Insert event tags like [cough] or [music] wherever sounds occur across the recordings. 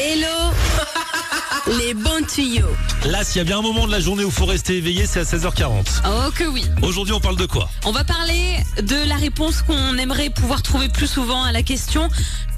Hello [laughs] Les bons tuyaux. Là, s'il y a bien un moment de la journée où il faut rester éveillé, c'est à 16h40. Oh que oui. Aujourd'hui, on parle de quoi? On va parler de la réponse qu'on aimerait pouvoir trouver plus souvent à la question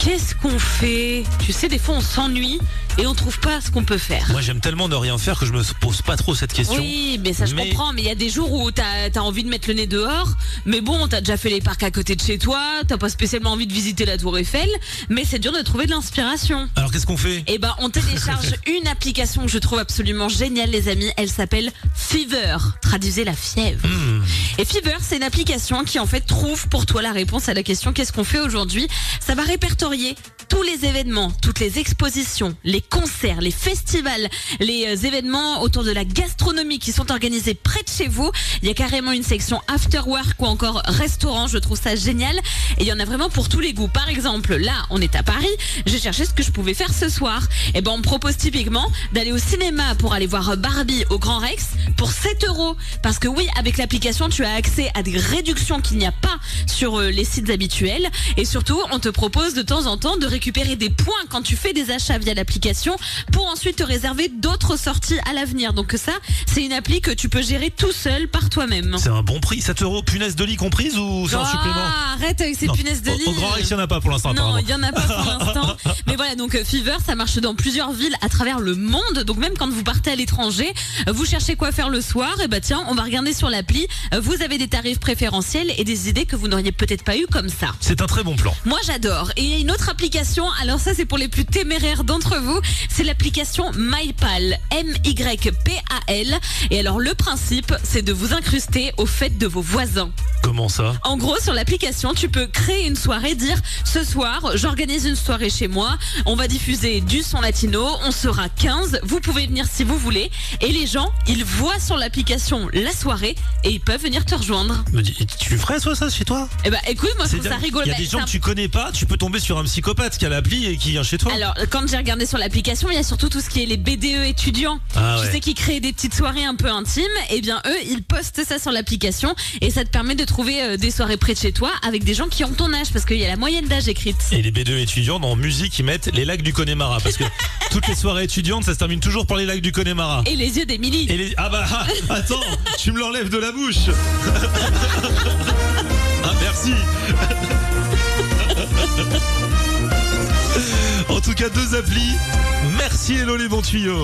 Qu'est-ce qu'on fait Tu sais, des fois on s'ennuie et on trouve pas ce qu'on peut faire. Moi, j'aime tellement ne rien faire que je me pose pas trop cette question. Oui, mais ça je Mais- comprends. Mais il y a des jours où t'as as envie de mettre le nez dehors, mais bon, t'as déjà fait les parcs à côté de chez toi, t'as pas spécialement envie de visiter la Tour Eiffel, mais c'est dur de trouver de l'inspiration. Alors, qu'est-ce qu'on fait Eh ben, on télécharge [laughs] une application que je trouve absolument géniale, les amis. Elle s'appelle Fever. Traduisez la fièvre. Hmm. Et Fever, c'est une application qui en fait trouve pour toi la réponse à la question qu'est-ce qu'on fait aujourd'hui? Ça va répertorier Couturier tous les événements, toutes les expositions, les concerts, les festivals, les euh, événements autour de la gastronomie qui sont organisés près de chez vous. Il y a carrément une section after work ou encore restaurant. Je trouve ça génial. Et il y en a vraiment pour tous les goûts. Par exemple, là, on est à Paris. J'ai cherché ce que je pouvais faire ce soir. Et ben, on me propose typiquement d'aller au cinéma pour aller voir Barbie au Grand Rex pour 7 euros. Parce que oui, avec l'application, tu as accès à des réductions qu'il n'y a pas sur euh, les sites habituels. Et surtout, on te propose de temps en temps de récupérer des points quand tu fais des achats via l'application pour ensuite te réserver d'autres sorties à l'avenir. Donc ça, c'est une appli que tu peux gérer tout seul par toi-même. C'est un bon prix. 7 euros, punaise de lit comprise ou c'est un Ah, supplément arrête avec ces Non, punaises de lit. Au, Grand Rex, il n'y en a pas pour l'instant, Non, il y en a pas pour [laughs] l'instant. Mais voilà, donc euh, Fever, ça marche dans plusieurs villes à travers le monde. Donc même quand vous partez à l'étranger, euh, vous cherchez quoi faire le soir, et bah tiens, on va regarder sur l'appli. Euh, Vous avez des tarifs préférentiels et des idées que vous n'auriez peut-être pas eu comme ça. C'est un très bon plan. Moi j'adore. Et il y a une autre application, alors ça c'est pour les plus téméraires d'entre vous, c'est l'application MyPal, M-Y-P-A-L. Et alors le principe, c'est de vous incruster aux fêtes de vos voisins. Comment ça? En gros, sur l'application, tu peux créer une soirée, dire ce soir, j'organise une soirée chez moi, on va diffuser du son latino, on sera 15, vous pouvez venir si vous voulez, et les gens, ils voient sur l'application la soirée et ils peuvent venir te rejoindre. Tu ferais toi ça chez toi? Eh ben, écoute, moi je trouve ça rigolo. Il y a des gens ça- que tu connais pas, tu peux tomber sur un psychopathe qui a l'appli et qui vient chez toi. Alors, quand j'ai regardé sur l'application, il y a surtout tout ce qui est les BDE étudiants. Ah tu ouais. sais, qui créent des petites soirées un peu intimes. Eh bien, eux, ils postent ça sur l'application et ça te permet de trouver euh, des soirées près de chez toi avec des gens qui ont ton âge parce qu'il y a la moyenne d'âge écrite. Et les B2 étudiants dans musique, ils mettent les lacs du Connemara parce que [laughs] toutes les soirées étudiantes, ça se termine toujours par les lacs du Connemara. Et les yeux d'Émilie. Et les... Ah bah ah, attends, tu me l'enlèves de la bouche. [laughs] ah merci. Cas, deux applis. Merci Hello les.